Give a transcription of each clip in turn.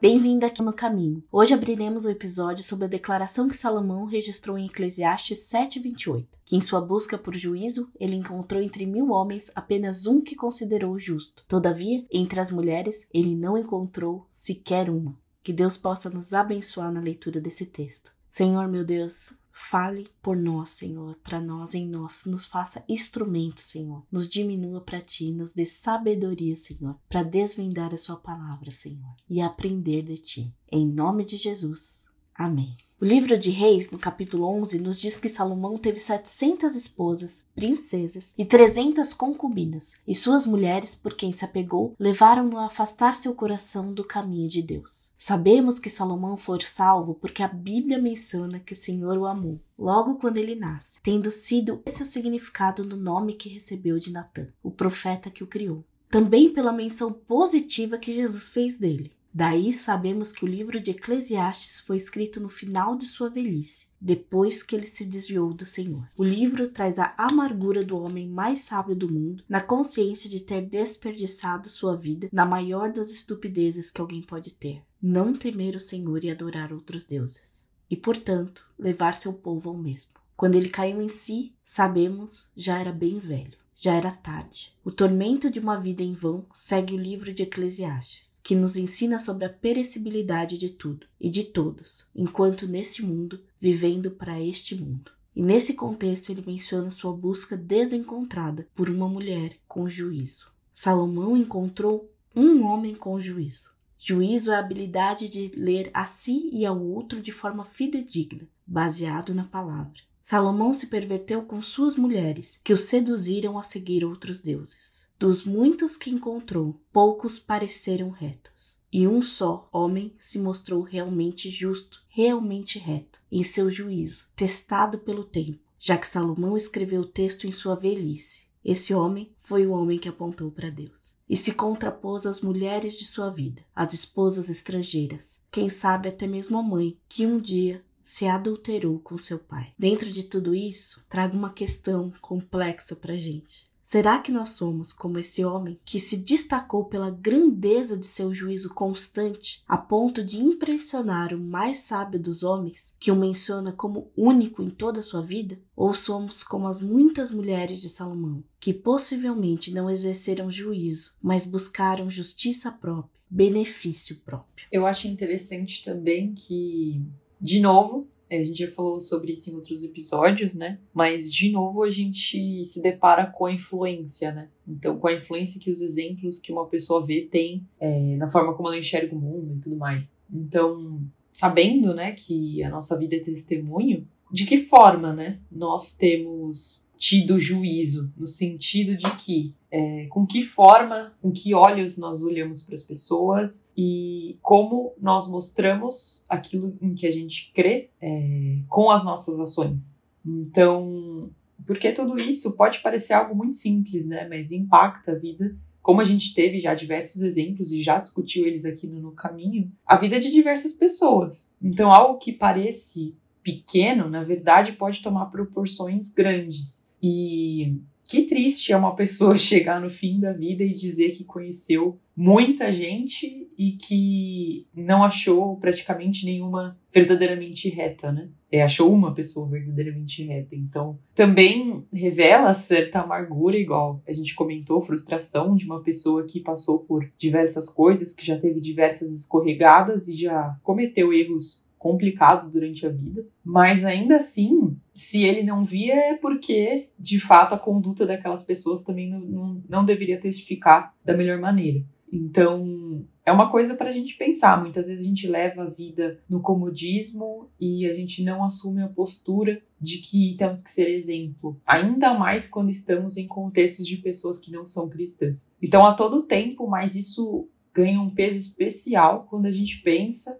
Bem-vindo aqui no Caminho. Hoje abriremos o episódio sobre a declaração que Salomão registrou em Eclesiastes 7:28, que em sua busca por juízo ele encontrou entre mil homens apenas um que considerou justo. Todavia, entre as mulheres ele não encontrou sequer uma. Que Deus possa nos abençoar na leitura desse texto. Senhor meu Deus, Fale por nós, Senhor, para nós em nós, nos faça instrumento, Senhor. Nos diminua para ti, nos dê sabedoria, Senhor, para desvendar a sua palavra, Senhor, e aprender de ti. Em nome de Jesus. Amém. O livro de Reis, no capítulo 11, nos diz que Salomão teve 700 esposas, princesas e 300 concubinas, e suas mulheres, por quem se apegou, levaram-no a afastar seu coração do caminho de Deus. Sabemos que Salomão foi salvo porque a Bíblia menciona que o Senhor o amou, logo quando ele nasce, tendo sido esse o significado do nome que recebeu de Natã, o profeta que o criou. Também pela menção positiva que Jesus fez dele. Daí sabemos que o livro de Eclesiastes foi escrito no final de sua velhice, depois que ele se desviou do Senhor. O livro traz a amargura do homem mais sábio do mundo, na consciência de ter desperdiçado sua vida na maior das estupidezes que alguém pode ter: não temer o Senhor e adorar outros deuses, e portanto levar seu povo ao mesmo. Quando ele caiu em si, sabemos, já era bem velho. Já era tarde. O tormento de uma vida em vão segue o livro de Eclesiastes, que nos ensina sobre a perecibilidade de tudo e de todos, enquanto nesse mundo, vivendo para este mundo. E nesse contexto ele menciona sua busca desencontrada por uma mulher com juízo. Salomão encontrou um homem com juízo. Juízo é a habilidade de ler a si e ao outro de forma fidedigna, baseado na palavra. Salomão se perverteu com suas mulheres, que o seduziram a seguir outros deuses. Dos muitos que encontrou, poucos pareceram retos. E um só homem se mostrou realmente justo, realmente reto, em seu juízo, testado pelo tempo, já que Salomão escreveu o texto em sua velhice. Esse homem foi o homem que apontou para Deus e se contrapôs às mulheres de sua vida, às esposas estrangeiras, quem sabe até mesmo a mãe, que um dia se adulterou com seu pai. Dentro de tudo isso, trago uma questão complexa para gente. Será que nós somos como esse homem que se destacou pela grandeza de seu juízo constante a ponto de impressionar o mais sábio dos homens, que o menciona como único em toda a sua vida? Ou somos como as muitas mulheres de Salomão, que possivelmente não exerceram juízo, mas buscaram justiça própria, benefício próprio? Eu acho interessante também que de novo, é, a gente já falou sobre isso em outros episódios, né? Mas, de novo, a gente se depara com a influência, né? Então, com a influência que os exemplos que uma pessoa vê tem é, na forma como ela enxerga o mundo e tudo mais. Então, sabendo, né, que a nossa vida é testemunho, de que forma, né, nós temos tido juízo, no sentido de que é, com que forma, com que olhos nós olhamos para as pessoas e como nós mostramos aquilo em que a gente crê é, com as nossas ações. Então, porque tudo isso pode parecer algo muito simples, né? Mas impacta a vida como a gente teve já diversos exemplos e já discutiu eles aqui no, no, caminho, a vida de diversas pessoas. Então, algo que parece pequeno, na verdade, pode tomar proporções grandes. E que triste é uma pessoa chegar no fim da vida e dizer que conheceu muita gente e que não achou praticamente nenhuma verdadeiramente reta, né? É, achou uma pessoa verdadeiramente reta. Então, também revela certa amargura, igual a gente comentou, frustração de uma pessoa que passou por diversas coisas, que já teve diversas escorregadas e já cometeu erros complicados durante a vida, mas ainda assim, se ele não via é porque, de fato, a conduta daquelas pessoas também não, não, não deveria testificar da melhor maneira. Então, é uma coisa para a gente pensar. Muitas vezes a gente leva a vida no comodismo e a gente não assume a postura de que temos que ser exemplo, ainda mais quando estamos em contextos de pessoas que não são cristãs. Então, a todo tempo, mas isso ganha um peso especial quando a gente pensa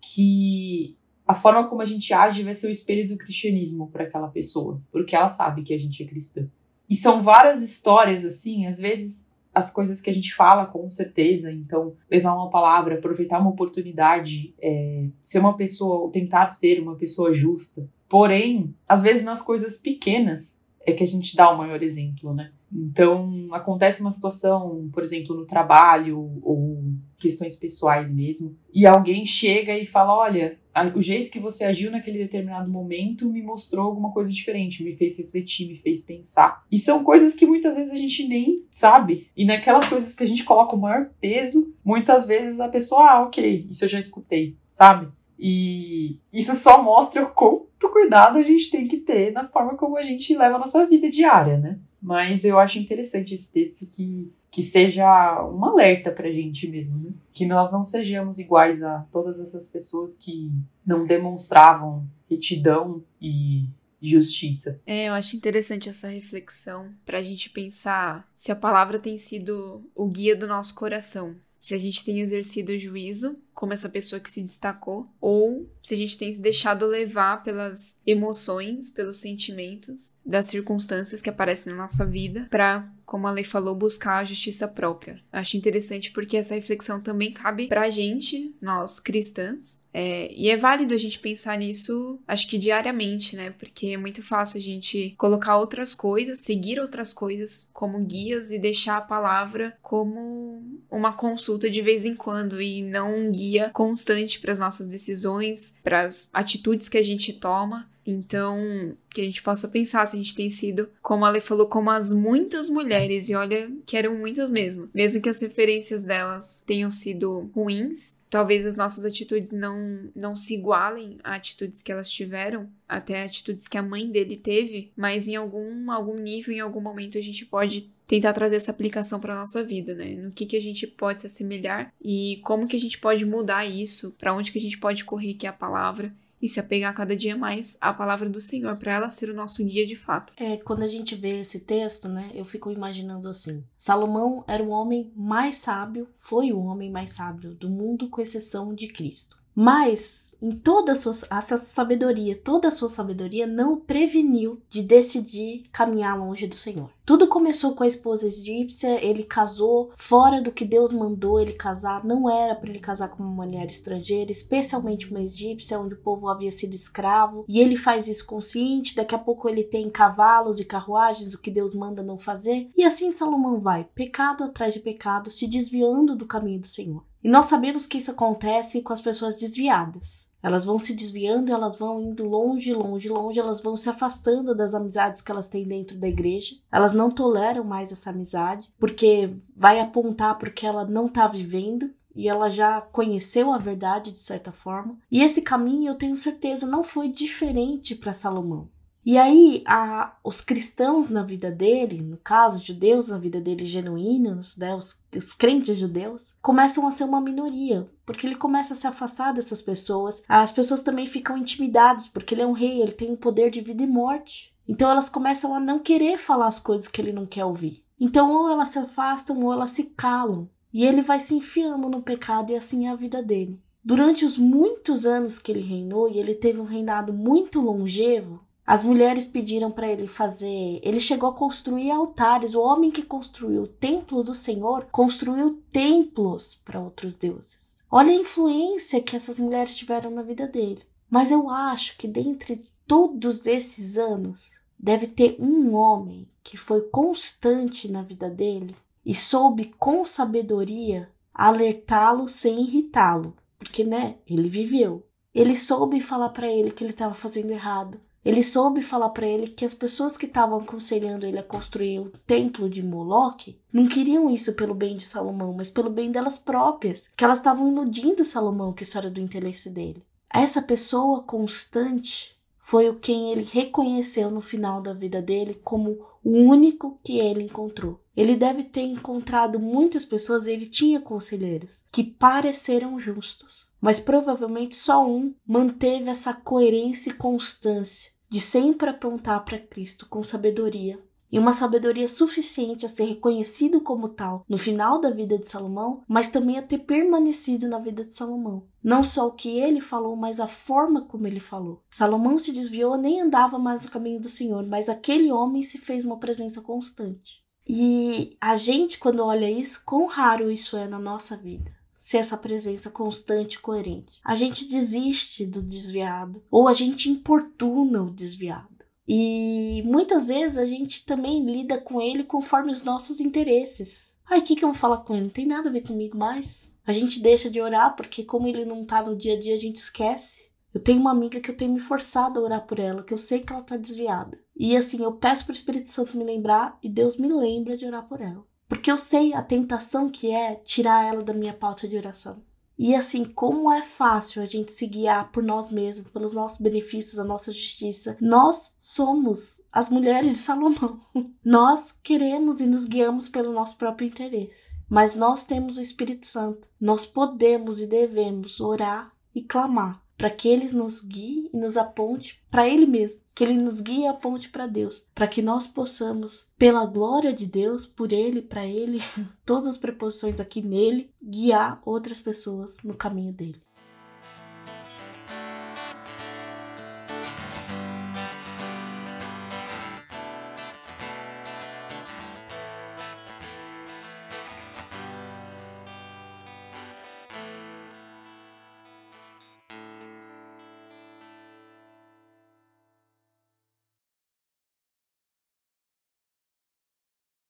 que a forma como a gente age vai ser o espelho do cristianismo para aquela pessoa, porque ela sabe que a gente é cristã. E são várias histórias assim, às vezes as coisas que a gente fala com certeza, então levar uma palavra, aproveitar uma oportunidade, é, ser uma pessoa, ou tentar ser uma pessoa justa. Porém, às vezes nas coisas pequenas, é que a gente dá o maior exemplo, né? Então, acontece uma situação, por exemplo, no trabalho ou questões pessoais mesmo, e alguém chega e fala: Olha, o jeito que você agiu naquele determinado momento me mostrou alguma coisa diferente, me fez refletir, me fez pensar. E são coisas que muitas vezes a gente nem sabe. E naquelas coisas que a gente coloca o maior peso, muitas vezes a pessoa, ah, ok, isso eu já escutei, sabe? E isso só mostra o quanto cuidado a gente tem que ter na forma como a gente leva a nossa vida diária, né? Mas eu acho interessante esse texto que, que seja um alerta pra gente mesmo, né? Que nós não sejamos iguais a todas essas pessoas que não demonstravam retidão e justiça. É, eu acho interessante essa reflexão pra gente pensar se a palavra tem sido o guia do nosso coração. Se a gente tem exercido juízo como essa pessoa que se destacou, ou se a gente tem se deixado levar pelas emoções, pelos sentimentos, das circunstâncias que aparecem na nossa vida, para, como a lei falou, buscar a justiça própria. Acho interessante porque essa reflexão também cabe pra gente, nós cristãs, é, e é válido a gente pensar nisso, acho que diariamente, né? Porque é muito fácil a gente colocar outras coisas, seguir outras coisas como guias e deixar a palavra como uma consulta de vez em quando e não um guia constante para as nossas decisões, para as atitudes que a gente toma. Então, que a gente possa pensar se a gente tem sido, como a Lê falou, como as muitas mulheres, e olha que eram muitas mesmo. Mesmo que as referências delas tenham sido ruins, talvez as nossas atitudes não, não se igualem a atitudes que elas tiveram, até atitudes que a mãe dele teve, mas em algum, algum nível, em algum momento, a gente pode tentar trazer essa aplicação para nossa vida, né? No que que a gente pode se assemelhar e como que a gente pode mudar isso, para onde que a gente pode correr que é a palavra e se apegar cada dia mais à palavra do Senhor, para ela ser o nosso guia de fato. É, quando a gente vê esse texto, né, eu fico imaginando assim: Salomão era o homem mais sábio, foi o homem mais sábio do mundo, com exceção de Cristo. Mas em toda a sua a sabedoria, toda a sua sabedoria não o preveniu de decidir caminhar longe do Senhor. Tudo começou com a esposa egípcia, ele casou fora do que Deus mandou ele casar, não era para ele casar com uma mulher estrangeira, especialmente uma egípcia, onde o povo havia sido escravo, e ele faz isso consciente, daqui a pouco ele tem cavalos e carruagens, o que Deus manda não fazer, e assim Salomão vai, pecado atrás de pecado, se desviando do caminho do Senhor. E nós sabemos que isso acontece com as pessoas desviadas. Elas vão se desviando, elas vão indo longe, longe, longe, elas vão se afastando das amizades que elas têm dentro da igreja. Elas não toleram mais essa amizade, porque vai apontar porque ela não está vivendo e ela já conheceu a verdade de certa forma. E esse caminho, eu tenho certeza, não foi diferente para Salomão. E aí, a, os cristãos na vida dele, no caso, judeus na vida dele genuínos, né, os, os crentes judeus, começam a ser uma minoria, porque ele começa a se afastar dessas pessoas. As pessoas também ficam intimidadas, porque ele é um rei, ele tem o poder de vida e morte. Então elas começam a não querer falar as coisas que ele não quer ouvir. Então ou elas se afastam ou elas se calam. E ele vai se enfiando no pecado e assim é a vida dele. Durante os muitos anos que ele reinou, e ele teve um reinado muito longevo, as mulheres pediram para ele fazer. Ele chegou a construir altares. O homem que construiu o templo do Senhor construiu templos para outros deuses. Olha a influência que essas mulheres tiveram na vida dele. Mas eu acho que dentre todos esses anos, deve ter um homem que foi constante na vida dele e soube com sabedoria alertá-lo sem irritá-lo, porque né, ele viveu. Ele soube falar para ele que ele estava fazendo errado. Ele soube falar para ele que as pessoas que estavam aconselhando ele a construir o templo de Moloque não queriam isso pelo bem de Salomão, mas pelo bem delas próprias, que elas estavam iludindo Salomão, que isso era do interesse dele. Essa pessoa constante foi o quem ele reconheceu no final da vida dele como o único que ele encontrou. Ele deve ter encontrado muitas pessoas, ele tinha conselheiros que pareceram justos, mas provavelmente só um manteve essa coerência e constância de sempre apontar para Cristo com sabedoria. E uma sabedoria suficiente a ser reconhecido como tal no final da vida de Salomão, mas também a ter permanecido na vida de Salomão. Não só o que ele falou, mas a forma como ele falou. Salomão se desviou, nem andava mais no caminho do Senhor, mas aquele homem se fez uma presença constante. E a gente, quando olha isso, quão raro isso é na nossa vida ser essa presença constante e coerente. A gente desiste do desviado ou a gente importuna o desviado. E muitas vezes a gente também lida com ele conforme os nossos interesses. Ai, o que, que eu vou falar com ele? Não tem nada a ver comigo mais. A gente deixa de orar porque, como ele não tá no dia a dia, a gente esquece. Eu tenho uma amiga que eu tenho me forçado a orar por ela, que eu sei que ela tá desviada. E assim, eu peço pro Espírito Santo me lembrar e Deus me lembra de orar por ela. Porque eu sei a tentação que é tirar ela da minha pauta de oração. E assim, como é fácil a gente se guiar por nós mesmos, pelos nossos benefícios, a nossa justiça. Nós somos as mulheres de Salomão. Nós queremos e nos guiamos pelo nosso próprio interesse. Mas nós temos o Espírito Santo. Nós podemos e devemos orar e clamar para que ele nos guie e nos aponte para ele mesmo, que ele nos guie e aponte para Deus, para que nós possamos, pela glória de Deus, por ele, para ele, todas as preposições aqui nele, guiar outras pessoas no caminho dele.